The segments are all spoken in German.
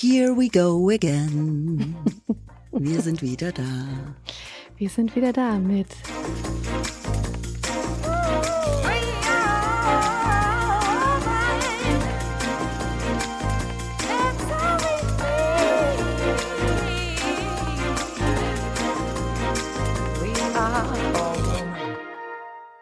Here we go again. Wir sind wieder da. Wir sind wieder da mit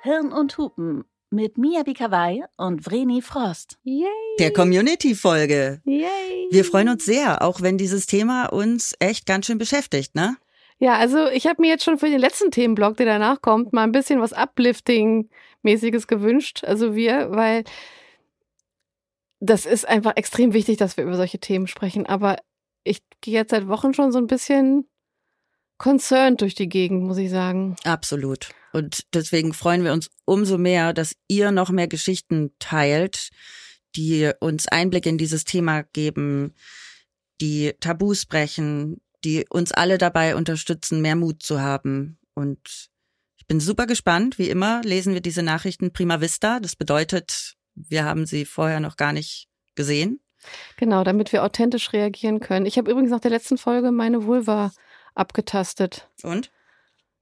Hirn und Hupen mit Mia Bikawai und Vreni Frost. Yay! Der Community-Folge. Yay! Wir freuen uns sehr, auch wenn dieses Thema uns echt ganz schön beschäftigt, ne? Ja, also ich habe mir jetzt schon für den letzten Themenblock, der danach kommt, mal ein bisschen was Uplifting-mäßiges gewünscht. Also wir, weil das ist einfach extrem wichtig, dass wir über solche Themen sprechen. Aber ich gehe jetzt seit Wochen schon so ein bisschen concerned durch die Gegend, muss ich sagen. Absolut. Und deswegen freuen wir uns umso mehr, dass ihr noch mehr Geschichten teilt, die uns Einblick in dieses Thema geben, die Tabus brechen, die uns alle dabei unterstützen, mehr Mut zu haben. Und ich bin super gespannt. Wie immer lesen wir diese Nachrichten prima vista. Das bedeutet, wir haben sie vorher noch gar nicht gesehen. Genau, damit wir authentisch reagieren können. Ich habe übrigens nach der letzten Folge meine Vulva abgetastet. Und?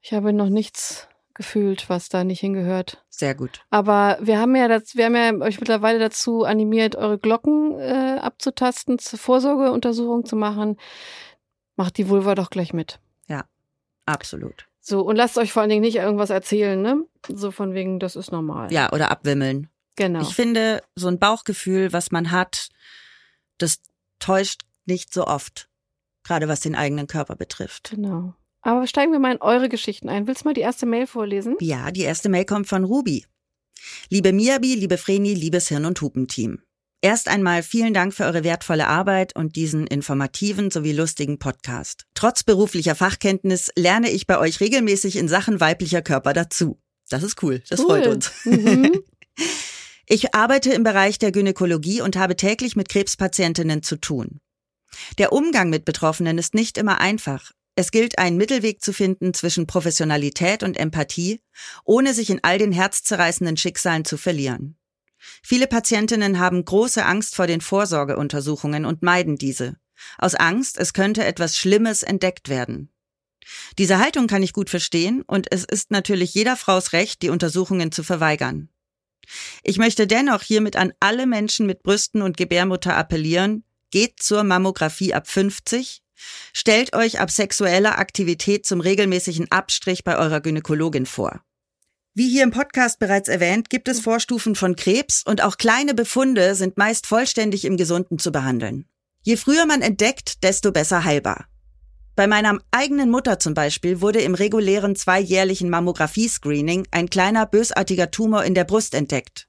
Ich habe noch nichts gefühlt, was da nicht hingehört. Sehr gut. Aber wir haben ja das, wir haben ja euch mittlerweile dazu animiert, eure Glocken äh, abzutasten, zur Vorsorgeuntersuchung zu machen. Macht die Vulva doch gleich mit. Ja, absolut. So, und lasst euch vor allen Dingen nicht irgendwas erzählen, ne? So von wegen, das ist normal. Ja, oder abwimmeln. Genau. Ich finde, so ein Bauchgefühl, was man hat, das täuscht nicht so oft. Gerade was den eigenen Körper betrifft. Genau. Aber steigen wir mal in eure Geschichten ein. Willst du mal die erste Mail vorlesen? Ja, die erste Mail kommt von Ruby. Liebe Miabi, liebe Vreni, liebes Hirn- und Hupenteam. Erst einmal vielen Dank für eure wertvolle Arbeit und diesen informativen sowie lustigen Podcast. Trotz beruflicher Fachkenntnis lerne ich bei euch regelmäßig in Sachen weiblicher Körper dazu. Das ist cool. Das Cool. freut uns. Mhm. Ich arbeite im Bereich der Gynäkologie und habe täglich mit Krebspatientinnen zu tun. Der Umgang mit Betroffenen ist nicht immer einfach. Es gilt, einen Mittelweg zu finden zwischen Professionalität und Empathie, ohne sich in all den herzzerreißenden Schicksalen zu verlieren. Viele Patientinnen haben große Angst vor den Vorsorgeuntersuchungen und meiden diese. Aus Angst, es könnte etwas Schlimmes entdeckt werden. Diese Haltung kann ich gut verstehen und es ist natürlich jeder Frau's Recht, die Untersuchungen zu verweigern. Ich möchte dennoch hiermit an alle Menschen mit Brüsten und Gebärmutter appellieren, geht zur Mammographie ab 50, stellt euch ab sexueller Aktivität zum regelmäßigen Abstrich bei eurer Gynäkologin vor. Wie hier im Podcast bereits erwähnt, gibt es Vorstufen von Krebs und auch kleine Befunde sind meist vollständig im Gesunden zu behandeln. Je früher man entdeckt, desto besser heilbar. Bei meiner eigenen Mutter zum Beispiel wurde im regulären zweijährlichen Mammographie-Screening ein kleiner bösartiger Tumor in der Brust entdeckt,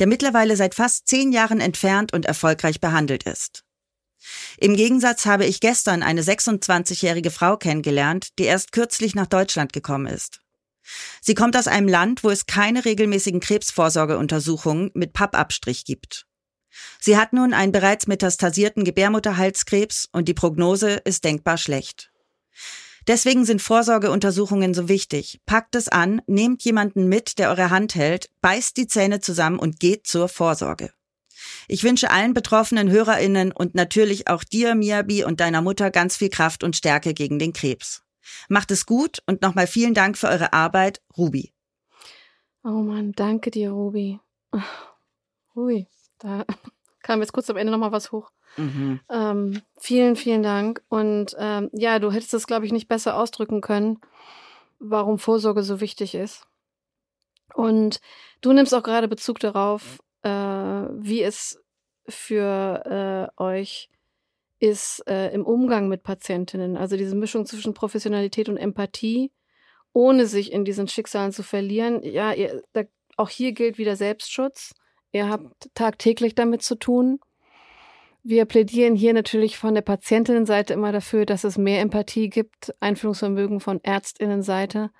der mittlerweile seit fast zehn Jahren entfernt und erfolgreich behandelt ist. Im Gegensatz habe ich gestern eine 26-jährige Frau kennengelernt, die erst kürzlich nach Deutschland gekommen ist. Sie kommt aus einem Land, wo es keine regelmäßigen Krebsvorsorgeuntersuchungen mit Pappabstrich gibt. Sie hat nun einen bereits metastasierten Gebärmutterhalskrebs und die Prognose ist denkbar schlecht. Deswegen sind Vorsorgeuntersuchungen so wichtig. Packt es an, nehmt jemanden mit, der eure Hand hält, beißt die Zähne zusammen und geht zur Vorsorge. Ich wünsche allen betroffenen HörerInnen und natürlich auch dir, Miyabi und deiner Mutter ganz viel Kraft und Stärke gegen den Krebs. Macht es gut und nochmal vielen Dank für eure Arbeit, Ruby. Oh Mann, danke dir, Ruby. Ui, da kam jetzt kurz am Ende nochmal was hoch. Mhm. Ähm, vielen, vielen Dank. Und ähm, ja, du hättest es, glaube ich, nicht besser ausdrücken können, warum Vorsorge so wichtig ist. Und du nimmst auch gerade Bezug darauf, äh, wie es für äh, euch ist äh, im Umgang mit Patientinnen. Also diese Mischung zwischen Professionalität und Empathie, ohne sich in diesen Schicksalen zu verlieren. Ja, ihr, da, auch hier gilt wieder Selbstschutz. Ihr habt tagtäglich damit zu tun. Wir plädieren hier natürlich von der Patientinnenseite immer dafür, dass es mehr Empathie gibt, Einfühlungsvermögen von Ärztinnenseite,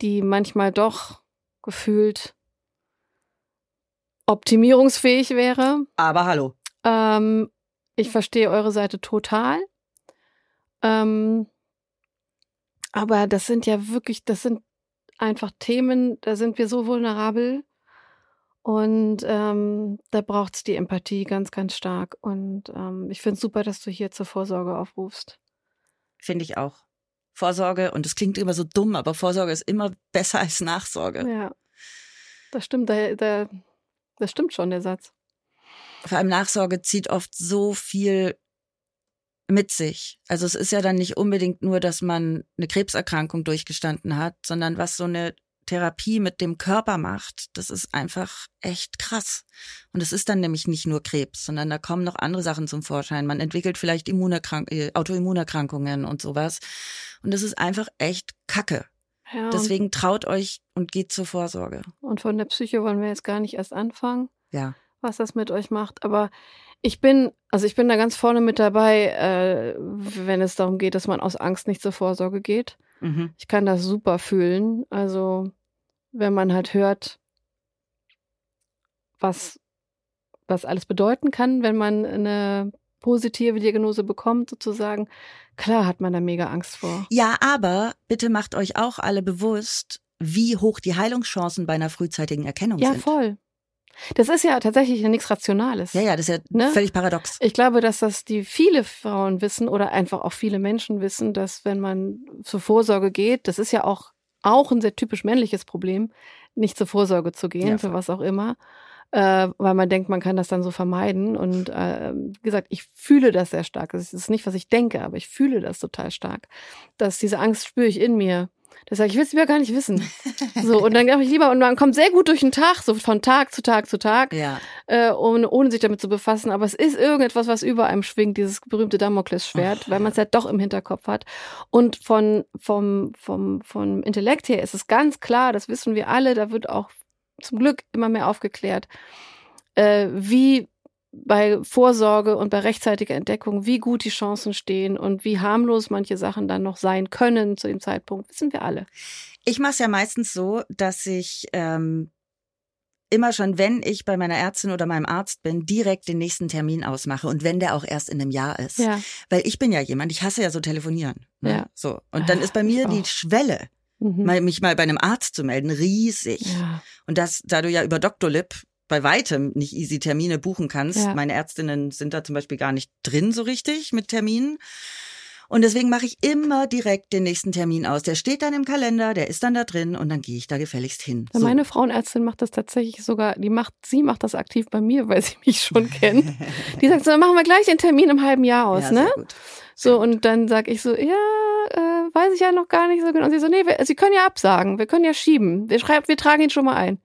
die manchmal doch gefühlt optimierungsfähig wäre. Aber hallo. Ähm, ich verstehe eure Seite total. Ähm, aber das sind ja wirklich, das sind einfach Themen, da sind wir so vulnerabel. Und ähm, da braucht es die Empathie ganz, ganz stark. Und ähm, ich finde es super, dass du hier zur Vorsorge aufrufst. Finde ich auch. Vorsorge, und es klingt immer so dumm, aber Vorsorge ist immer besser als Nachsorge. Ja, das stimmt. Da, da, das stimmt schon, der Satz. Vor allem Nachsorge zieht oft so viel mit sich. Also es ist ja dann nicht unbedingt nur, dass man eine Krebserkrankung durchgestanden hat, sondern was so eine Therapie mit dem Körper macht, das ist einfach echt krass. Und es ist dann nämlich nicht nur Krebs, sondern da kommen noch andere Sachen zum Vorschein. Man entwickelt vielleicht äh, Autoimmunerkrankungen und sowas. Und das ist einfach echt Kacke. Ja, Deswegen traut euch und geht zur Vorsorge. Und von der Psyche wollen wir jetzt gar nicht erst anfangen. Ja. Was das mit euch macht. Aber ich bin, also ich bin da ganz vorne mit dabei, äh, wenn es darum geht, dass man aus Angst nicht zur Vorsorge geht. Mhm. Ich kann das super fühlen. Also wenn man halt hört, was, was alles bedeuten kann, wenn man eine positive Diagnose bekommt, sozusagen. Klar hat man da mega Angst vor. Ja, aber bitte macht euch auch alle bewusst, wie hoch die Heilungschancen bei einer frühzeitigen Erkennung ja, sind. Ja, voll. Das ist ja tatsächlich nichts Rationales. Ja, ja, das ist ja ne? völlig paradox. Ich glaube, dass das die viele Frauen wissen oder einfach auch viele Menschen wissen, dass wenn man zur Vorsorge geht, das ist ja auch auch ein sehr typisch männliches Problem, nicht zur Vorsorge zu gehen, ja, für was auch immer, äh, weil man denkt, man kann das dann so vermeiden. Und äh, wie gesagt, ich fühle das sehr stark. Das ist nicht, was ich denke, aber ich fühle das total stark. Dass diese Angst spüre ich in mir. Das sage ich, will es lieber gar nicht wissen. So, und dann glaube ich lieber, und man kommt sehr gut durch den Tag, so von Tag zu Tag zu Tag, ja. äh, ohne, ohne sich damit zu befassen. Aber es ist irgendetwas, was über einem schwingt, dieses berühmte Damoklesschwert, weil man es ja doch im Hinterkopf hat. Und von, vom, vom, vom Intellekt her ist es ganz klar, das wissen wir alle, da wird auch zum Glück immer mehr aufgeklärt, äh, wie bei Vorsorge und bei rechtzeitiger Entdeckung, wie gut die Chancen stehen und wie harmlos manche Sachen dann noch sein können zu dem Zeitpunkt, wissen wir alle. Ich mache es ja meistens so, dass ich ähm, immer schon, wenn ich bei meiner Ärztin oder meinem Arzt bin, direkt den nächsten Termin ausmache und wenn der auch erst in einem Jahr ist. Ja. Weil ich bin ja jemand, ich hasse ja so telefonieren. Ne? Ja. So. Und dann ist bei mir die Schwelle, mhm. mal, mich mal bei einem Arzt zu melden, riesig. Ja. Und das, da du ja über Dr. Lip bei weitem nicht easy Termine buchen kannst. Ja. Meine Ärztinnen sind da zum Beispiel gar nicht drin so richtig mit Terminen. Und deswegen mache ich immer direkt den nächsten Termin aus. Der steht dann im Kalender, der ist dann da drin und dann gehe ich da gefälligst hin. So. Meine Frauenärztin macht das tatsächlich sogar, die macht, sie macht das aktiv bei mir, weil sie mich schon kennt. Die sagt so, dann machen wir gleich den Termin im halben Jahr aus, ja, ne? Gut. So, und dann sag ich so, ja, äh, weiß ich ja noch gar nicht so genau. Und sie so, nee, wir, Sie können ja absagen, wir können ja schieben. Wir schreiben, wir tragen ihn schon mal ein.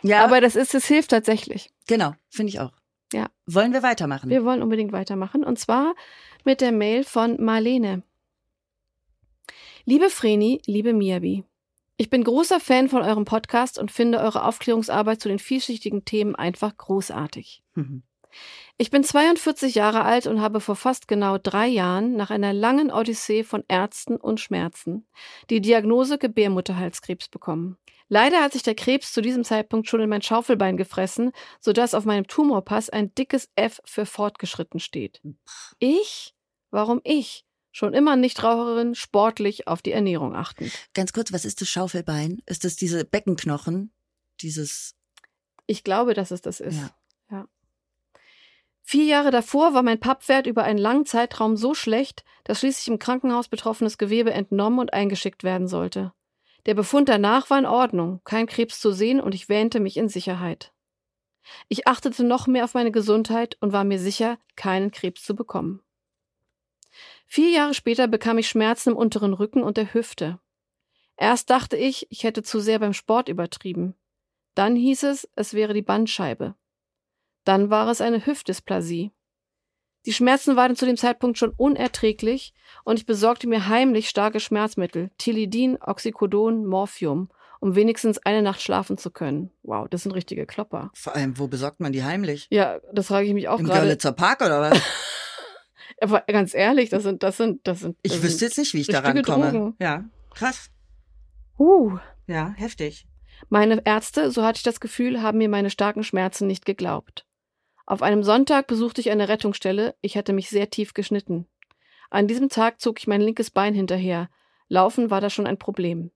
Ja. Aber das ist, es hilft tatsächlich. Genau, finde ich auch. Ja. Wollen wir weitermachen? Wir wollen unbedingt weitermachen. Und zwar mit der Mail von Marlene. Liebe Vreni, liebe Miabi. Ich bin großer Fan von eurem Podcast und finde eure Aufklärungsarbeit zu den vielschichtigen Themen einfach großartig. Mhm. Ich bin 42 Jahre alt und habe vor fast genau drei Jahren nach einer langen Odyssee von Ärzten und Schmerzen die Diagnose Gebärmutterhalskrebs bekommen. Leider hat sich der Krebs zu diesem Zeitpunkt schon in mein Schaufelbein gefressen, sodass auf meinem Tumorpass ein dickes F für fortgeschritten steht. Ich? Warum ich? Schon immer Nichtraucherin, sportlich auf die Ernährung achtend. Ganz kurz, was ist das Schaufelbein? Ist das diese Beckenknochen? Dieses. Ich glaube, dass es das ist. Ja. Vier Jahre davor war mein Pappwert über einen langen Zeitraum so schlecht, dass schließlich im Krankenhaus betroffenes Gewebe entnommen und eingeschickt werden sollte. Der Befund danach war in Ordnung, kein Krebs zu sehen und ich wähnte mich in Sicherheit. Ich achtete noch mehr auf meine Gesundheit und war mir sicher, keinen Krebs zu bekommen. Vier Jahre später bekam ich Schmerzen im unteren Rücken und der Hüfte. Erst dachte ich, ich hätte zu sehr beim Sport übertrieben. Dann hieß es, es wäre die Bandscheibe. Dann war es eine Hüftdysplasie. Die Schmerzen waren zu dem Zeitpunkt schon unerträglich und ich besorgte mir heimlich starke Schmerzmittel, Tilidin, Oxycodon, Morphium, um wenigstens eine Nacht schlafen zu können. Wow, das sind richtige Klopper. Vor allem, wo besorgt man die heimlich? Ja, das frage ich mich auch gerade. Im Görlitzer Park oder was? Aber ganz ehrlich, das sind, das sind, das sind. Das ich wüsste jetzt nicht, wie ich da rankomme. Ja, krass. Uh. Ja, heftig. Meine Ärzte, so hatte ich das Gefühl, haben mir meine starken Schmerzen nicht geglaubt. Auf einem Sonntag besuchte ich eine Rettungsstelle, ich hatte mich sehr tief geschnitten. An diesem Tag zog ich mein linkes Bein hinterher. Laufen war da schon ein Problem.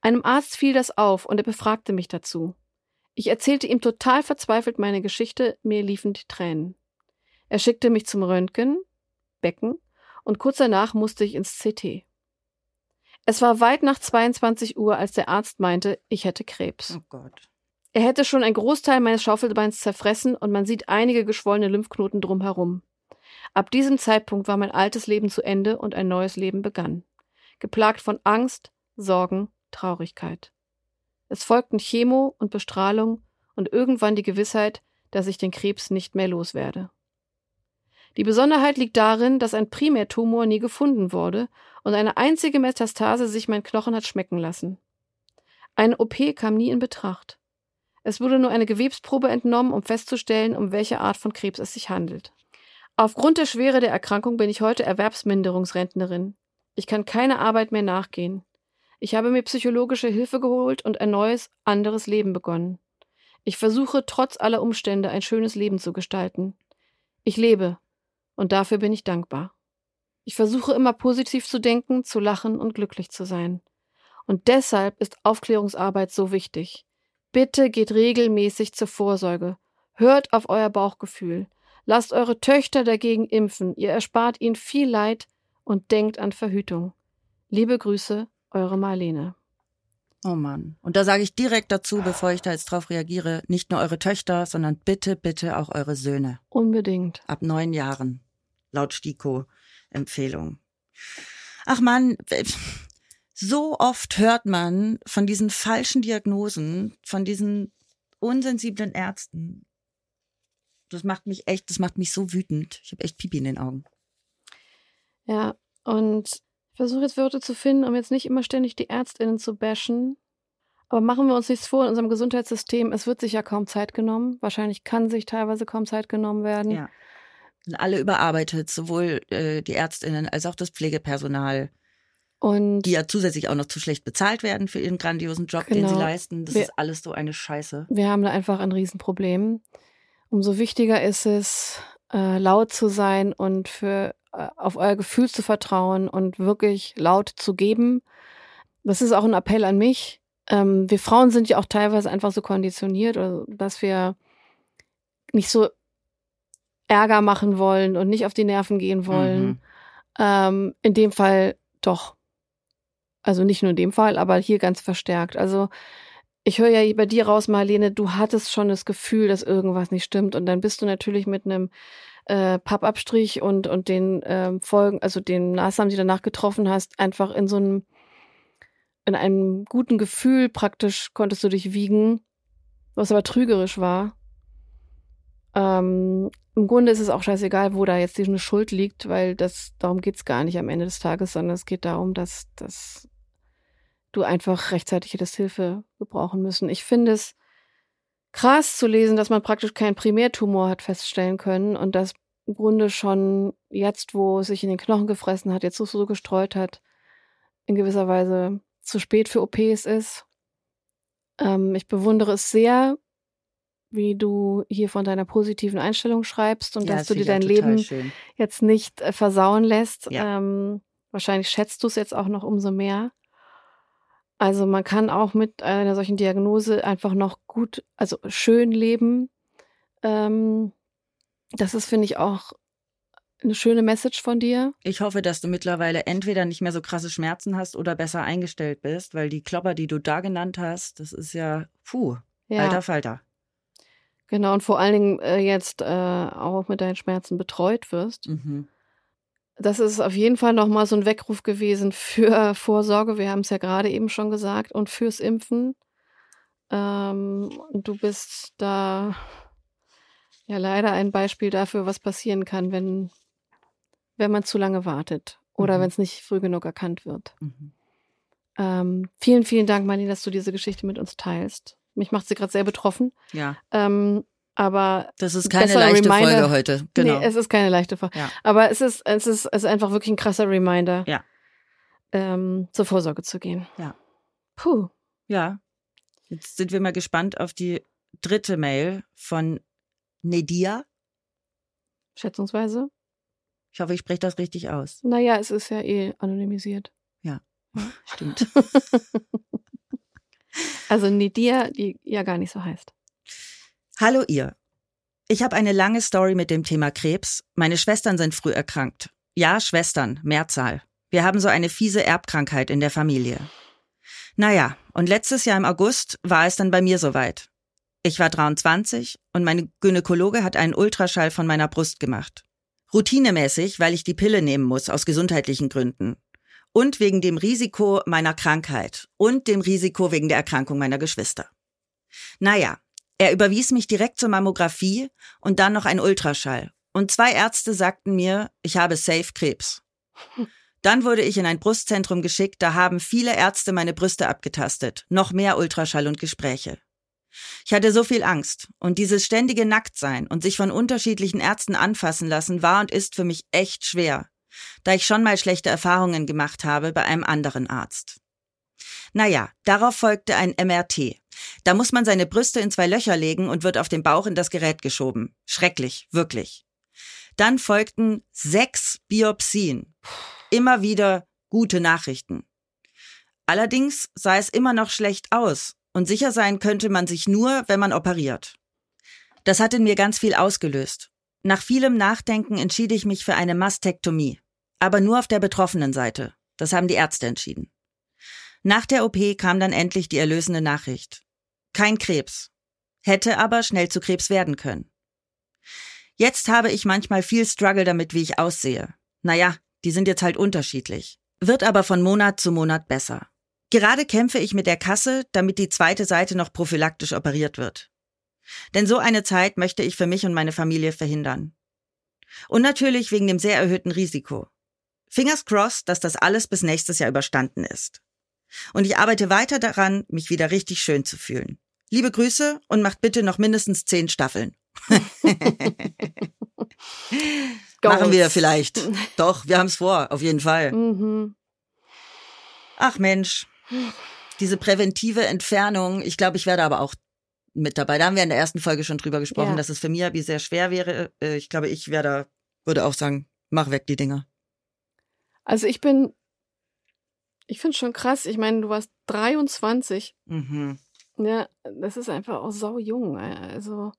Einem Arzt fiel das auf und er befragte mich dazu. Ich erzählte ihm total verzweifelt meine Geschichte, mir liefen die Tränen. Er schickte mich zum Röntgen, Becken, und kurz danach musste ich ins CT. Es war weit nach 22 Uhr, als der Arzt meinte, ich hätte Krebs. Oh Gott. Er hätte schon einen Großteil meines Schaufelbeins zerfressen und man sieht einige geschwollene Lymphknoten drumherum. Ab diesem Zeitpunkt war mein altes Leben zu Ende und ein neues Leben begann. Geplagt von Angst, Sorgen, Traurigkeit. Es folgten Chemo und Bestrahlung und irgendwann die Gewissheit, dass ich den Krebs nicht mehr loswerde. Die Besonderheit liegt darin, dass ein Primärtumor nie gefunden wurde und eine einzige Metastase sich mein Knochen hat schmecken lassen. Eine OP kam nie in Betracht. Es wurde nur eine Gewebsprobe entnommen, um festzustellen, um welche Art von Krebs es sich handelt. Aufgrund der Schwere der Erkrankung bin ich heute Erwerbsminderungsrentnerin. Ich kann keine Arbeit mehr nachgehen. Ich habe mir psychologische Hilfe geholt und ein neues, anderes Leben begonnen. Ich versuche trotz aller Umstände ein schönes Leben zu gestalten. Ich lebe, und dafür bin ich dankbar. Ich versuche immer positiv zu denken, zu lachen und glücklich zu sein. Und deshalb ist Aufklärungsarbeit so wichtig. Bitte geht regelmäßig zur Vorsorge. Hört auf euer Bauchgefühl. Lasst eure Töchter dagegen impfen. Ihr erspart ihnen viel Leid und denkt an Verhütung. Liebe Grüße, eure Marlene. Oh Mann. Und da sage ich direkt dazu, bevor ich da jetzt drauf reagiere, nicht nur eure Töchter, sondern bitte, bitte auch eure Söhne. Unbedingt. Ab neun Jahren laut STIKO-Empfehlung. Ach man, so oft hört man von diesen falschen Diagnosen, von diesen unsensiblen Ärzten. Das macht mich echt, das macht mich so wütend. Ich habe echt Pipi in den Augen. Ja, und ich versuche jetzt Wörter zu finden, um jetzt nicht immer ständig die Ärztinnen zu bashen. Aber machen wir uns nichts vor, in unserem Gesundheitssystem, es wird sich ja kaum Zeit genommen. Wahrscheinlich kann sich teilweise kaum Zeit genommen werden. Ja sind alle überarbeitet, sowohl äh, die Ärztinnen als auch das Pflegepersonal. Und die ja zusätzlich auch noch zu schlecht bezahlt werden für ihren grandiosen Job, genau. den sie genau. leisten. Das wir, ist alles so eine Scheiße. Wir haben da einfach ein Riesenproblem. Umso wichtiger ist es, äh, laut zu sein und für äh, auf euer Gefühl zu vertrauen und wirklich laut zu geben. Das ist auch ein Appell an mich. Ähm, wir Frauen sind ja auch teilweise einfach so konditioniert, dass wir nicht so Ärger machen wollen und nicht auf die Nerven gehen wollen. Mhm. Ähm, in dem Fall doch. Also nicht nur in dem Fall, aber hier ganz verstärkt. Also ich höre ja bei dir raus, Marlene, du hattest schon das Gefühl, dass irgendwas nicht stimmt. Und dann bist du natürlich mit einem äh, Pappabstrich und, und den äh, Folgen, also den Maßnahmen, die danach getroffen hast, einfach in so einem, in einem guten Gefühl praktisch konntest du dich wiegen, was aber trügerisch war. Ähm, Im Grunde ist es auch scheißegal, wo da jetzt diese Schuld liegt, weil das darum geht's gar nicht am Ende des Tages, sondern es geht darum, dass, dass du einfach rechtzeitig hättest Hilfe gebrauchen müssen. Ich finde es krass zu lesen, dass man praktisch keinen Primärtumor hat feststellen können und dass im Grunde schon jetzt, wo es sich in den Knochen gefressen hat, jetzt so, so gestreut hat, in gewisser Weise zu spät für OPs ist. Ähm, ich bewundere es sehr, wie du hier von deiner positiven Einstellung schreibst und ja, dass das du dir dein Leben schön. jetzt nicht äh, versauen lässt. Ja. Ähm, wahrscheinlich schätzt du es jetzt auch noch umso mehr. Also man kann auch mit einer solchen Diagnose einfach noch gut, also schön leben. Ähm, das ist, finde ich, auch eine schöne Message von dir. Ich hoffe, dass du mittlerweile entweder nicht mehr so krasse Schmerzen hast oder besser eingestellt bist, weil die Klopper, die du da genannt hast, das ist ja, puh, ja. alter Falter. Genau, und vor allen Dingen äh, jetzt äh, auch mit deinen Schmerzen betreut wirst. Mhm. Das ist auf jeden Fall nochmal so ein Weckruf gewesen für Vorsorge. Wir haben es ja gerade eben schon gesagt und fürs Impfen. Ähm, du bist da ja leider ein Beispiel dafür, was passieren kann, wenn, wenn man zu lange wartet oder mhm. wenn es nicht früh genug erkannt wird. Mhm. Ähm, vielen, vielen Dank, Mani, dass du diese Geschichte mit uns teilst. Mich macht sie gerade sehr betroffen. Ja. Ähm, aber das ist keine leichte Reminder. Folge heute. Genau. Nee, es ist keine leichte Folge. Ja. Aber es ist, es ist, es ist einfach wirklich ein krasser Reminder, ja. ähm, zur Vorsorge zu gehen. Ja. Puh. Ja. Jetzt sind wir mal gespannt auf die dritte Mail von Nedia. Schätzungsweise. Ich hoffe, ich spreche das richtig aus. Naja, es ist ja eh anonymisiert. Ja, stimmt. Also Nidia, die ja gar nicht so heißt. Hallo ihr. Ich habe eine lange Story mit dem Thema Krebs. Meine Schwestern sind früh erkrankt. Ja, Schwestern, Mehrzahl. Wir haben so eine fiese Erbkrankheit in der Familie. Naja, und letztes Jahr im August war es dann bei mir soweit. Ich war 23 und meine Gynäkologe hat einen Ultraschall von meiner Brust gemacht. Routinemäßig, weil ich die Pille nehmen muss aus gesundheitlichen Gründen. Und wegen dem Risiko meiner Krankheit und dem Risiko wegen der Erkrankung meiner Geschwister. Naja, er überwies mich direkt zur Mammographie und dann noch ein Ultraschall. Und zwei Ärzte sagten mir, ich habe safe Krebs. Dann wurde ich in ein Brustzentrum geschickt, da haben viele Ärzte meine Brüste abgetastet, noch mehr Ultraschall und Gespräche. Ich hatte so viel Angst und dieses ständige Nacktsein und sich von unterschiedlichen Ärzten anfassen lassen war und ist für mich echt schwer, da ich schon mal schlechte Erfahrungen gemacht habe bei einem anderen Arzt. Naja, darauf folgte ein MRT. Da muss man seine Brüste in zwei Löcher legen und wird auf den Bauch in das Gerät geschoben. Schrecklich, wirklich. Dann folgten sechs Biopsien. Immer wieder gute Nachrichten. Allerdings sah es immer noch schlecht aus und sicher sein könnte man sich nur, wenn man operiert. Das hat in mir ganz viel ausgelöst. Nach vielem Nachdenken entschied ich mich für eine Mastektomie. Aber nur auf der betroffenen Seite. Das haben die Ärzte entschieden. Nach der OP kam dann endlich die erlösende Nachricht. Kein Krebs. Hätte aber schnell zu Krebs werden können. Jetzt habe ich manchmal viel Struggle damit, wie ich aussehe. Naja, die sind jetzt halt unterschiedlich. Wird aber von Monat zu Monat besser. Gerade kämpfe ich mit der Kasse, damit die zweite Seite noch prophylaktisch operiert wird. Denn so eine Zeit möchte ich für mich und meine Familie verhindern. Und natürlich wegen dem sehr erhöhten Risiko. Fingers crossed, dass das alles bis nächstes Jahr überstanden ist. Und ich arbeite weiter daran, mich wieder richtig schön zu fühlen. Liebe Grüße und macht bitte noch mindestens zehn Staffeln. Machen wir vielleicht. Doch, wir haben es vor, auf jeden Fall. Mhm. Ach Mensch, diese präventive Entfernung, ich glaube, ich werde aber auch mit dabei. Da haben wir in der ersten Folge schon drüber gesprochen, ja. dass es für mich wie sehr schwer wäre. Äh, ich glaube, ich werde, würde auch sagen, mach weg die Dinger. Also ich bin, ich finde schon krass. Ich meine, du warst 23. Mhm. Ja, das ist einfach auch sau jung. Also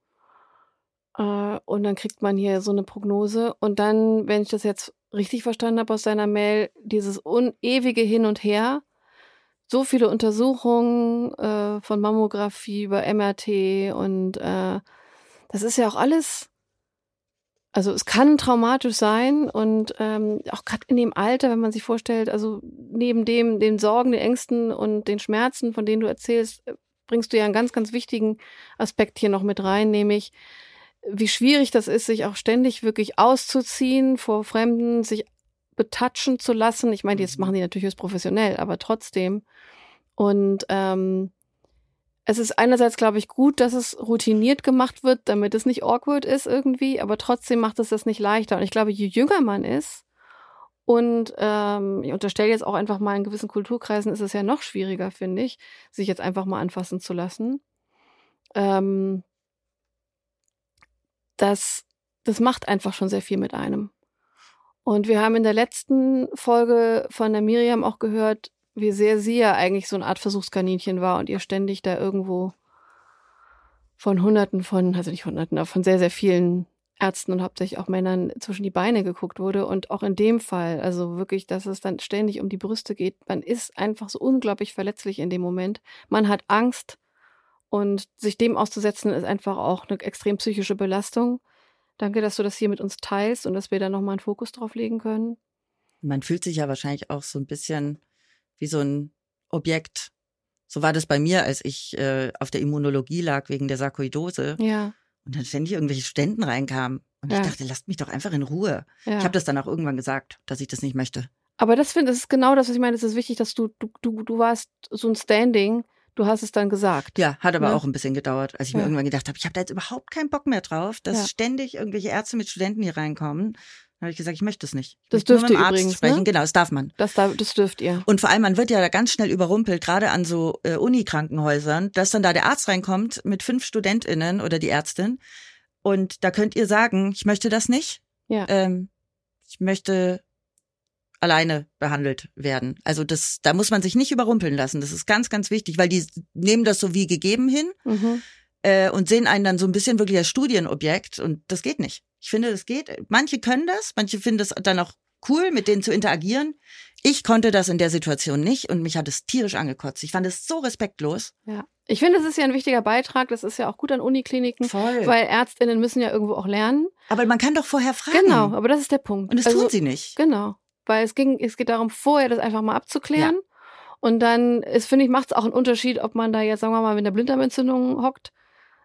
äh, und dann kriegt man hier so eine Prognose und dann, wenn ich das jetzt richtig verstanden habe aus deiner Mail, dieses unewige Hin und Her so viele Untersuchungen äh, von Mammographie über MRT und äh, das ist ja auch alles, also es kann traumatisch sein und ähm, auch gerade in dem Alter, wenn man sich vorstellt, also neben dem, den Sorgen, den Ängsten und den Schmerzen, von denen du erzählst, äh, bringst du ja einen ganz, ganz wichtigen Aspekt hier noch mit rein, nämlich wie schwierig das ist, sich auch ständig wirklich auszuziehen vor Fremden, sich betatschen zu lassen. Ich meine, jetzt mhm. machen die natürlich höchst professionell, aber trotzdem. Und ähm, es ist einerseits, glaube ich, gut, dass es routiniert gemacht wird, damit es nicht awkward ist irgendwie, aber trotzdem macht es das nicht leichter. Und ich glaube, je jünger man ist, und ähm, ich unterstelle jetzt auch einfach mal in gewissen Kulturkreisen ist es ja noch schwieriger, finde ich, sich jetzt einfach mal anfassen zu lassen. Ähm, das, das macht einfach schon sehr viel mit einem. Und wir haben in der letzten Folge von der Miriam auch gehört, wie sehr sie ja eigentlich so eine Art Versuchskaninchen war und ihr ständig da irgendwo von Hunderten von, also nicht Hunderten, aber von sehr, sehr vielen Ärzten und hauptsächlich auch Männern zwischen die Beine geguckt wurde. Und auch in dem Fall, also wirklich, dass es dann ständig um die Brüste geht, man ist einfach so unglaublich verletzlich in dem Moment. Man hat Angst und sich dem auszusetzen ist einfach auch eine extrem psychische Belastung. Danke, dass du das hier mit uns teilst und dass wir da nochmal einen Fokus drauf legen können. Man fühlt sich ja wahrscheinlich auch so ein bisschen wie so ein Objekt. So war das bei mir, als ich äh, auf der Immunologie lag wegen der Sarkoidose. Ja. Und dann ständig irgendwelche Studenten reinkamen. Und ja. ich dachte, lasst mich doch einfach in Ruhe. Ja. Ich habe das dann auch irgendwann gesagt, dass ich das nicht möchte. Aber das finde, das ist genau das, was ich meine. Es ist wichtig, dass du, du, du, du warst so ein Standing, Du hast es dann gesagt. Ja, hat aber ne? auch ein bisschen gedauert, als ich ja. mir irgendwann gedacht habe, ich habe da jetzt überhaupt keinen Bock mehr drauf, dass ständig irgendwelche Ärzte mit Studenten hier reinkommen. Dann habe ich gesagt, ich möchte es nicht. Ich das dürft ihr übrigens, sprechen. Ne? Genau, das darf man. Das, darf, das dürft ihr. Und vor allem, man wird ja da ganz schnell überrumpelt, gerade an so äh, Unikrankenhäusern, dass dann da der Arzt reinkommt mit fünf StudentInnen oder die Ärztin. Und da könnt ihr sagen, ich möchte das nicht. Ja. Ähm, ich möchte alleine behandelt werden. Also das, da muss man sich nicht überrumpeln lassen. Das ist ganz, ganz wichtig, weil die nehmen das so wie gegeben hin. Mhm. äh, und sehen einen dann so ein bisschen wirklich als Studienobjekt und das geht nicht. Ich finde, das geht. Manche können das, manche finden das dann auch cool, mit denen zu interagieren. Ich konnte das in der Situation nicht und mich hat es tierisch angekotzt. Ich fand es so respektlos. Ja. Ich finde, das ist ja ein wichtiger Beitrag. Das ist ja auch gut an Unikliniken. Voll. Weil Ärztinnen müssen ja irgendwo auch lernen. Aber man kann doch vorher fragen. Genau, aber das ist der Punkt. Und das Also, tun sie nicht. Genau. Weil es ging, es geht darum, vorher das einfach mal abzuklären. Und dann ist, finde ich, macht es auch einen Unterschied, ob man da jetzt, sagen wir mal, mit einer Blinddarmentzündung hockt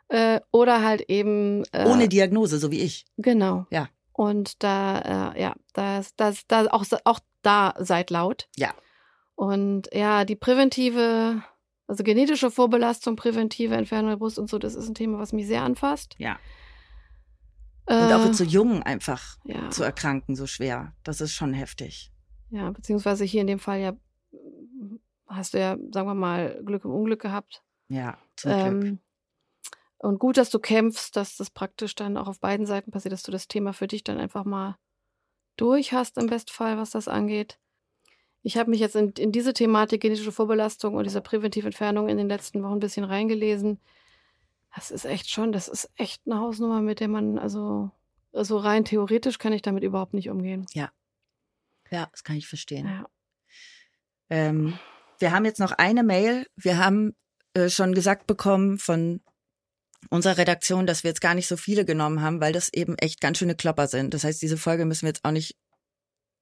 äh, oder halt eben äh, Ohne Diagnose, so wie ich. Genau. Ja. Und da, äh, ja, das, das, da auch, auch da seid laut. Ja. Und ja, die präventive, also genetische Vorbelastung, präventive Entfernung der Brust und so, das ist ein Thema, was mich sehr anfasst. Ja. Und auch Äh, so jung einfach ja, zu erkranken, so schwer. Das ist schon heftig. ja, beziehungsweise hier in dem Fall ja hast du ja, sagen wir mal, Glück im Unglück gehabt. Ja, zum Glück. Und gut, dass du kämpfst, dass das praktisch dann auch auf beiden Seiten passiert, dass du das Thema für dich dann einfach mal durch hast, im Bestfall, was das angeht. Ich habe mich jetzt in, in diese Thematik genetische Vorbelastung und dieser präventive Entfernung in den letzten Wochen ein bisschen reingelesen. Das ist echt schon, das ist echt eine Hausnummer, mit der man, also, also rein theoretisch kann ich damit überhaupt nicht umgehen. Ja, das kann ich verstehen. Ja. Ähm, wir haben jetzt noch eine Mail. Wir haben äh, schon gesagt bekommen von unserer Redaktion, dass wir jetzt gar nicht so viele genommen haben, weil das eben echt ganz schöne Klopper sind. Das heißt, diese Folge müssen wir jetzt auch nicht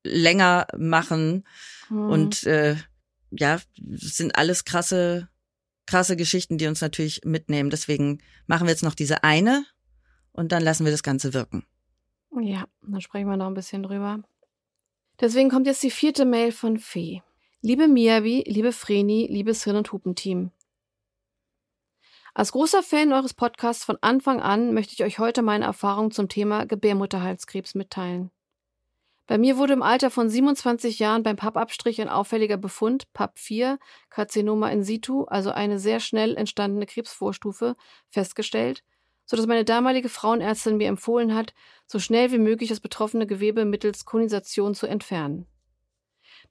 länger machen. Hm. Und äh, ja, sind alles krasse, krasse Geschichten, die uns natürlich mitnehmen. Deswegen machen wir jetzt noch diese eine und dann lassen wir das Ganze wirken. Ja, dann sprechen wir noch ein bisschen drüber. Deswegen kommt jetzt die vierte Mail von Fee. Liebe Miavi, liebe Vreni, liebes Hirn- und Hupenteam. Als großer Fan eures Podcasts von Anfang an möchte ich euch heute meine Erfahrung zum Thema Gebärmutterhalskrebs mitteilen. Bei mir wurde im Alter von 27 Jahren beim Pappabstrich ein auffälliger Befund, PAP 4, Karzinoma in situ, also eine sehr schnell entstandene Krebsvorstufe, festgestellt, sodass meine damalige Frauenärztin mir empfohlen hat, so schnell wie möglich das betroffene Gewebe mittels Konisation zu entfernen.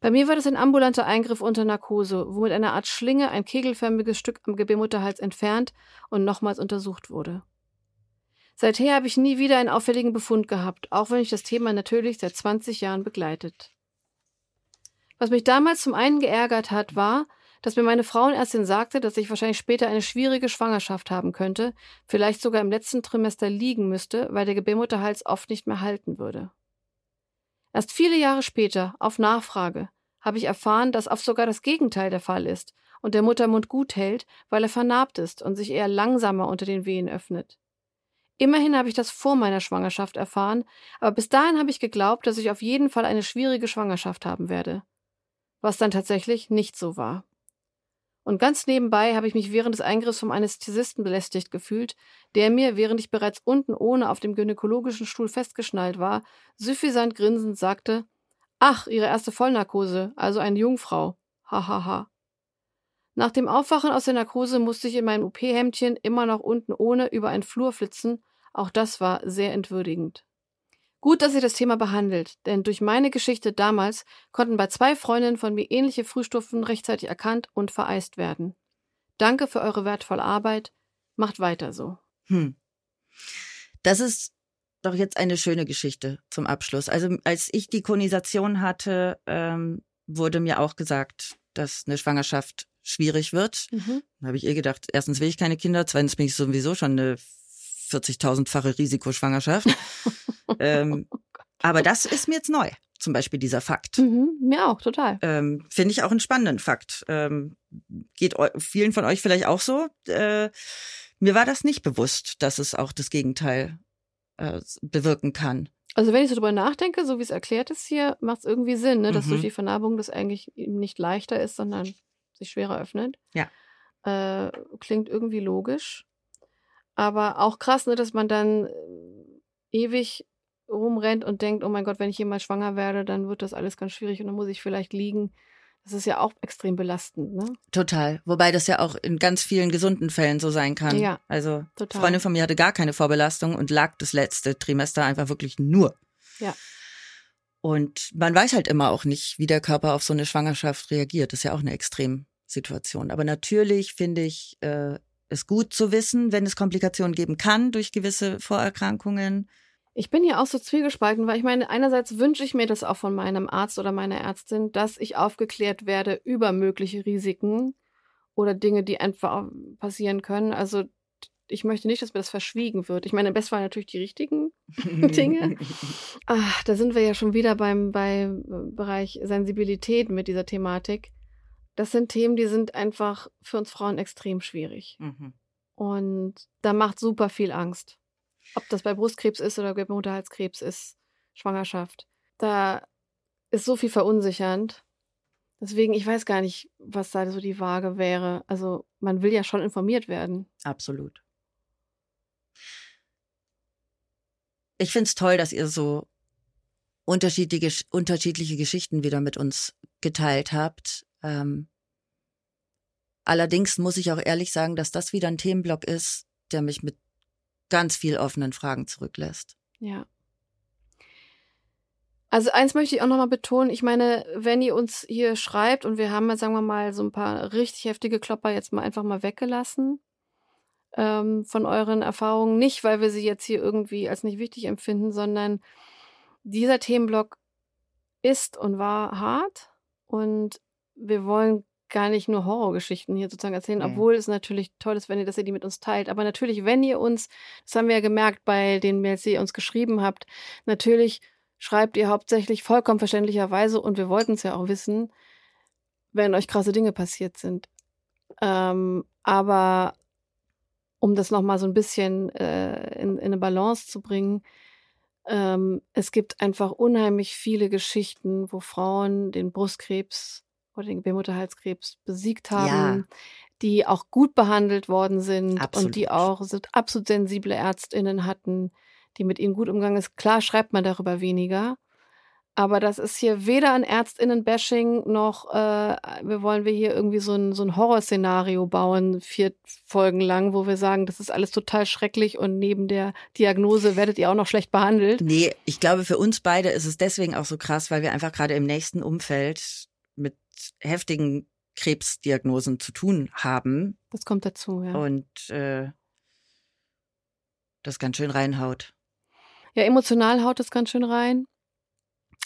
Bei mir war das ein ambulanter Eingriff unter Narkose, wo mit einer Art Schlinge ein kegelförmiges Stück am Gebärmutterhals entfernt und nochmals untersucht wurde. Seither habe ich nie wieder einen auffälligen Befund gehabt, auch wenn ich das Thema natürlich seit 20 Jahren begleitet. Was mich damals zum einen geärgert hat, war, dass mir meine Frauenärztin sagte, dass ich wahrscheinlich später eine schwierige Schwangerschaft haben könnte, vielleicht sogar im letzten Trimester liegen müsste, weil der Gebärmutterhals oft nicht mehr halten würde. Erst viele Jahre später, auf Nachfrage, habe ich erfahren, dass oft sogar das Gegenteil der Fall ist und der Muttermund gut hält, weil er vernarbt ist und sich eher langsamer unter den Wehen öffnet. Immerhin habe ich das vor meiner Schwangerschaft erfahren, aber bis dahin habe ich geglaubt, dass ich auf jeden Fall eine schwierige Schwangerschaft haben werde. Was dann tatsächlich nicht so war. Und ganz nebenbei habe ich mich während des Eingriffs vom Anästhesisten belästigt gefühlt, der mir, während ich bereits unten ohne auf dem gynäkologischen Stuhl festgeschnallt war, süffisant grinsend sagte, Ach, Ihre erste Vollnarkose, also eine Jungfrau. Hahaha. Ha, ha. Nach dem Aufwachen aus der Narkose musste ich in meinem OP-Hemdchen immer noch unten ohne über einen Flur flitzen. Auch das war sehr entwürdigend. Gut, dass ihr das Thema behandelt, denn durch meine Geschichte damals konnten bei zwei Freundinnen von mir ähnliche Frühstufen rechtzeitig erkannt und vereist werden. Danke für eure wertvolle Arbeit. Macht weiter so. Hm. Das ist doch jetzt eine schöne Geschichte zum Abschluss. Also als ich die Konisation hatte, ähm, wurde mir auch gesagt, dass eine Schwangerschaft schwierig wird. Mhm. Da habe ich ihr gedacht, erstens will ich keine Kinder, zweitens bin ich sowieso schon eine 40.000-fache Risikoschwangerschaft. ähm, aber das ist mir jetzt neu, zum Beispiel dieser Fakt. Mhm. Mir auch, total. Ähm, Finde ich auch einen spannenden Fakt. Ähm, geht vielen von euch vielleicht auch so. Äh, mir war das nicht bewusst, dass es auch das Gegenteil äh, bewirken kann. Also wenn ich so drüber nachdenke, so wie es erklärt ist hier, macht es irgendwie Sinn, ne? dass Mhm. durch die Vernarbung das eigentlich eben nicht leichter ist, sondern sich schwerer öffnet. Ja. Äh, klingt irgendwie logisch. Aber auch krass, ne, dass man dann äh, ewig rumrennt und denkt, oh mein Gott, wenn ich jemals schwanger werde, dann wird das alles ganz schwierig und dann muss ich vielleicht liegen. Das ist ja auch extrem belastend, ne? Total. Wobei das ja auch in ganz vielen gesunden Fällen so sein kann. Ja, Also total. Freundin von mir hatte gar keine Vorbelastung und lag das letzte Trimester einfach wirklich nur. Ja. Und man weiß halt immer auch nicht, wie der Körper auf so eine Schwangerschaft reagiert. Das ist ja auch eine Extremsituation. Aber natürlich finde ich, äh, ist gut zu wissen, wenn es Komplikationen geben kann durch gewisse Vorerkrankungen. Ich bin hier auch so zwiegespalten, weil ich meine, einerseits wünsche ich mir das auch von meinem Arzt oder meiner Ärztin, dass ich aufgeklärt werde über mögliche Risiken oder Dinge, die einfach passieren können. Also ich möchte nicht, dass mir das verschwiegen wird. Ich meine, im Bestfall natürlich die richtigen Dinge. Ach, da sind wir ja schon wieder beim, beim Bereich Sensibilität mit dieser Thematik. Das sind Themen, die sind einfach für uns Frauen extrem schwierig. Mhm. Und da macht super viel Angst. Ob das bei Brustkrebs ist oder bei Mutterhalskrebs ist, Schwangerschaft. Da ist so viel verunsichernd. Deswegen, ich weiß gar nicht, was da so die Waage wäre. Also, man will ja schon informiert werden. Absolut. Ich finde es toll, dass ihr so unterschiedliche, unterschiedliche Geschichten wieder mit uns geteilt habt. Ähm, allerdings muss ich auch ehrlich sagen, dass das wieder ein Themenblock ist, der mich mit ganz viel offenen Fragen zurücklässt. Ja. Also eins möchte ich auch nochmal betonen. Ich meine, wenn ihr uns hier schreibt und wir haben ja, sagen wir mal, so ein paar richtig heftige Klopper jetzt mal einfach mal weggelassen ähm, von euren Erfahrungen. Nicht, weil wir sie jetzt hier irgendwie als nicht wichtig empfinden, sondern dieser Themenblock ist und war hart und wir wollen gar nicht nur Horrorgeschichten hier sozusagen erzählen, mhm. obwohl es natürlich toll ist, wenn ihr, dass ihr die mit uns teilt. Aber natürlich, wenn ihr uns, das haben wir ja gemerkt bei den Mails, die ihr uns geschrieben habt, natürlich schreibt ihr hauptsächlich vollkommen verständlicherweise und wir wollten es ja auch wissen, wenn euch krasse Dinge passiert sind. Ähm, aber um das nochmal so ein bisschen äh, in, in eine Balance zu bringen, ähm, es gibt einfach unheimlich viele Geschichten, wo Frauen den Brustkrebs oder den Gebärmutterhalskrebs besiegt haben, ja. die auch gut behandelt worden sind absolut. und die auch absolut sensible Ärztinnen hatten, die mit ihnen gut umgegangen ist. Klar schreibt man darüber weniger, aber das ist hier weder ein Ärztinnen-Bashing noch äh, wir wollen wir hier irgendwie so ein, so ein Horrorszenario bauen, vier Folgen lang, wo wir sagen, das ist alles total schrecklich und neben der Diagnose werdet ihr auch noch schlecht behandelt. Nee, ich glaube, für uns beide ist es deswegen auch so krass, weil wir einfach gerade im nächsten Umfeld heftigen Krebsdiagnosen zu tun haben. Das kommt dazu, ja. Und äh, das ganz schön reinhaut. Ja, emotional haut es ganz schön rein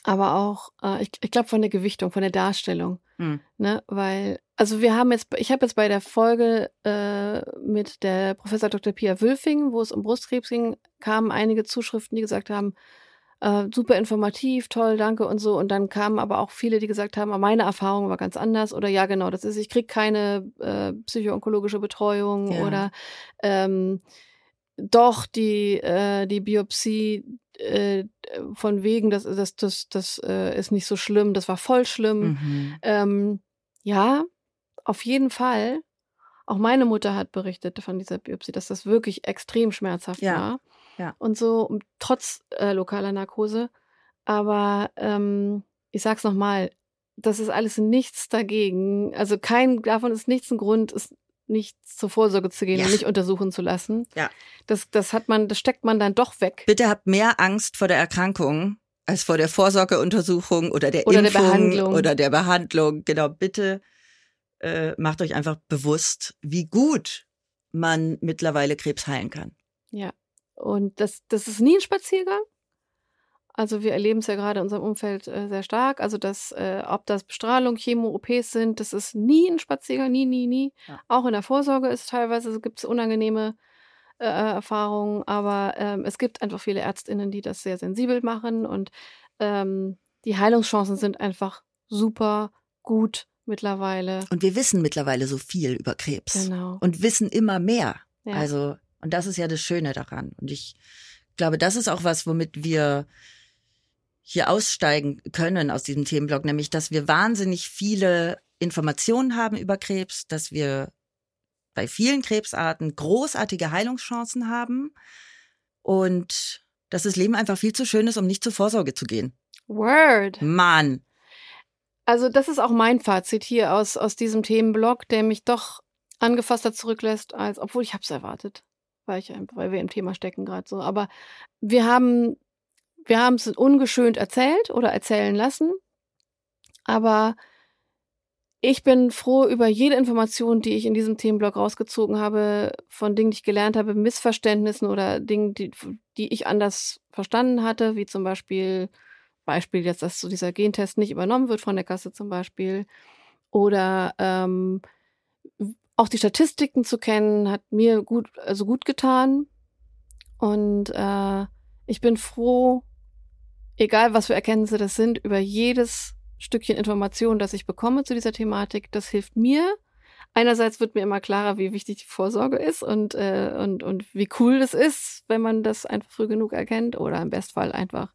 aber auch, äh, ich, ich glaube, von der Gewichtung, von der Darstellung. Hm. Ne? Weil, also wir haben jetzt, ich habe jetzt bei der Folge äh, mit der Professor Dr. Pia Wülfing, wo es um Brustkrebs ging, kamen einige Zuschriften, die gesagt haben, äh, super informativ, toll, danke und so. Und dann kamen aber auch viele, die gesagt haben, meine Erfahrung war ganz anders oder ja, genau, das ist, ich krieg keine äh, psychoonkologische Betreuung ja. oder ähm, doch die, äh, die Biopsie äh, von wegen, das, das, das, das äh, ist nicht so schlimm, das war voll schlimm. Mhm. Ähm, ja, auf jeden Fall. Auch meine Mutter hat berichtet von dieser Biopsie, dass das wirklich extrem schmerzhaft ja. war. Ja. Und so, trotz äh, lokaler Narkose. Aber ähm, ich sag's nochmal, das ist alles nichts dagegen. Also kein davon ist nichts ein Grund, ist nicht zur Vorsorge zu gehen ja. und nicht untersuchen zu lassen. Ja. Das, das hat man, das steckt man dann doch weg. Bitte habt mehr Angst vor der Erkrankung als vor der Vorsorgeuntersuchung oder der oder Impfung der Behandlung. oder der Behandlung. Genau, bitte äh, macht euch einfach bewusst, wie gut man mittlerweile Krebs heilen kann. Ja. Und das, das ist nie ein Spaziergang. Also wir erleben es ja gerade in unserem Umfeld äh, sehr stark. Also dass, äh, ob das Bestrahlung, Chemo, OPs sind, das ist nie ein Spaziergang, nie, nie, nie. Ja. Auch in der Vorsorge ist teilweise, also gibt es unangenehme äh, Erfahrungen, aber ähm, es gibt einfach viele Ärztinnen, die das sehr sensibel machen und ähm, die Heilungschancen sind einfach super gut mittlerweile. Und wir wissen mittlerweile so viel über Krebs. Genau. Und wissen immer mehr. Ja. Also, und das ist ja das Schöne daran. Und ich glaube, das ist auch was, womit wir hier aussteigen können aus diesem Themenblock, nämlich dass wir wahnsinnig viele Informationen haben über Krebs, dass wir bei vielen Krebsarten großartige Heilungschancen haben und dass das Leben einfach viel zu schön ist, um nicht zur Vorsorge zu gehen. Word. Mann. Also das ist auch mein Fazit hier aus, aus diesem Themenblock, der mich doch angefasster zurücklässt, als obwohl ich es erwartet, weil ich weil wir im Thema stecken gerade so. Aber wir haben wir es ungeschönt erzählt oder erzählen lassen, aber ich bin froh über jede Information, die ich in diesem Themenblock rausgezogen habe, von Dingen, die ich gelernt habe, Missverständnissen oder Dingen, die, die ich anders verstanden hatte, wie zum Beispiel, Beispiel jetzt, dass so dieser Gentest nicht übernommen wird von der Kasse zum Beispiel. Oder ähm, auch die Statistiken zu kennen, hat mir gut, also gut getan. Und äh, ich bin froh, egal was für Erkenntnisse das sind, über jedes Stückchen Information, das ich bekomme zu dieser Thematik. Das hilft mir. Einerseits wird mir immer klarer, wie wichtig die Vorsorge ist und, äh, und, und wie cool das ist, wenn man das einfach früh genug erkennt oder im Bestfall einfach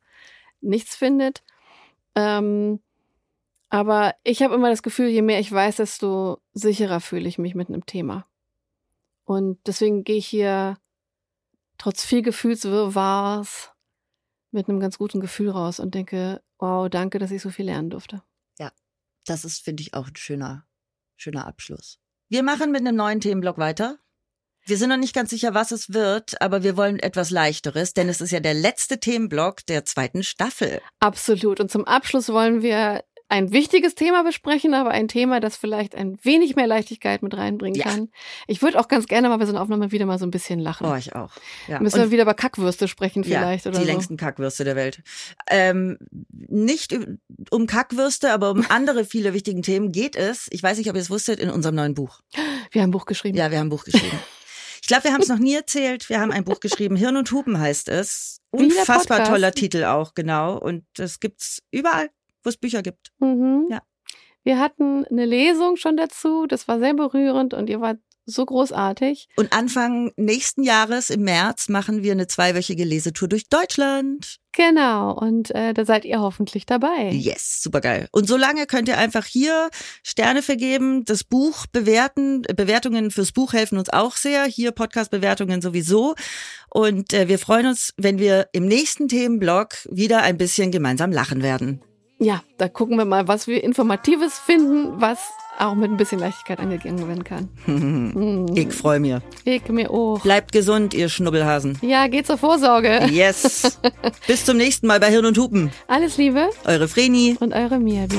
nichts findet. Ähm, aber ich habe immer das Gefühl, je mehr ich weiß, desto sicherer fühle ich mich mit einem Thema. Und deswegen gehe ich hier trotz viel Gefühlswirrwarrs mit einem ganz guten Gefühl raus und denke, wow, danke, dass ich so viel lernen durfte. Ja, das ist, finde ich, auch ein schöner, schöner Abschluss. Wir machen mit einem neuen Themenblock weiter. Wir sind noch nicht ganz sicher, was es wird, aber wir wollen etwas leichteres, denn es ist ja der letzte Themenblock der zweiten Staffel. Absolut. Und zum Abschluss wollen wir ein wichtiges Thema besprechen, aber ein Thema, das vielleicht ein wenig mehr Leichtigkeit mit reinbringen ja. kann. Ich würde auch ganz gerne mal bei so einer Aufnahme wieder mal so ein bisschen lachen. Oh, ich auch. Ja. Müssen Und wir wieder über Kackwürste sprechen vielleicht ja, oder die so. längsten Kackwürste der Welt. Ähm, nicht um Kackwürste, aber um andere viele wichtigen Themen geht es. Ich weiß nicht, ob ihr es wusstet, in unserem neuen Buch. Wir haben ein Buch geschrieben. Ja, wir haben ein Buch geschrieben. Ich glaube, wir haben es noch nie erzählt. Wir haben ein Buch geschrieben. Hirn und Hupen heißt es. Unfassbar toller Titel auch, genau. Und das gibt's überall, wo es Bücher gibt. Mhm. Ja. Wir hatten eine Lesung schon dazu, das war sehr berührend und ihr wart so großartig. Und Anfang nächsten Jahres im März machen wir eine zweiwöchige Lesetour durch Deutschland. Genau, und äh, da seid ihr hoffentlich dabei. Yes, super geil. Und solange könnt ihr einfach hier Sterne vergeben, das Buch bewerten. Bewertungen fürs Buch helfen uns auch sehr. Hier Podcast-Bewertungen sowieso. Und äh, wir freuen uns, wenn wir im nächsten Themenblock wieder ein bisschen gemeinsam lachen werden. Ja, da gucken wir mal, was wir Informatives finden, was auch mit ein bisschen Leichtigkeit angegangen werden kann. ich freue mich. Ich mir auch. Bleibt gesund, ihr Schnubbelhasen. Ja, geht zur Vorsorge. Yes. Bis zum nächsten Mal bei Hirn und Hupen. Alles Liebe. Eure Vreni. Und eure Miabi.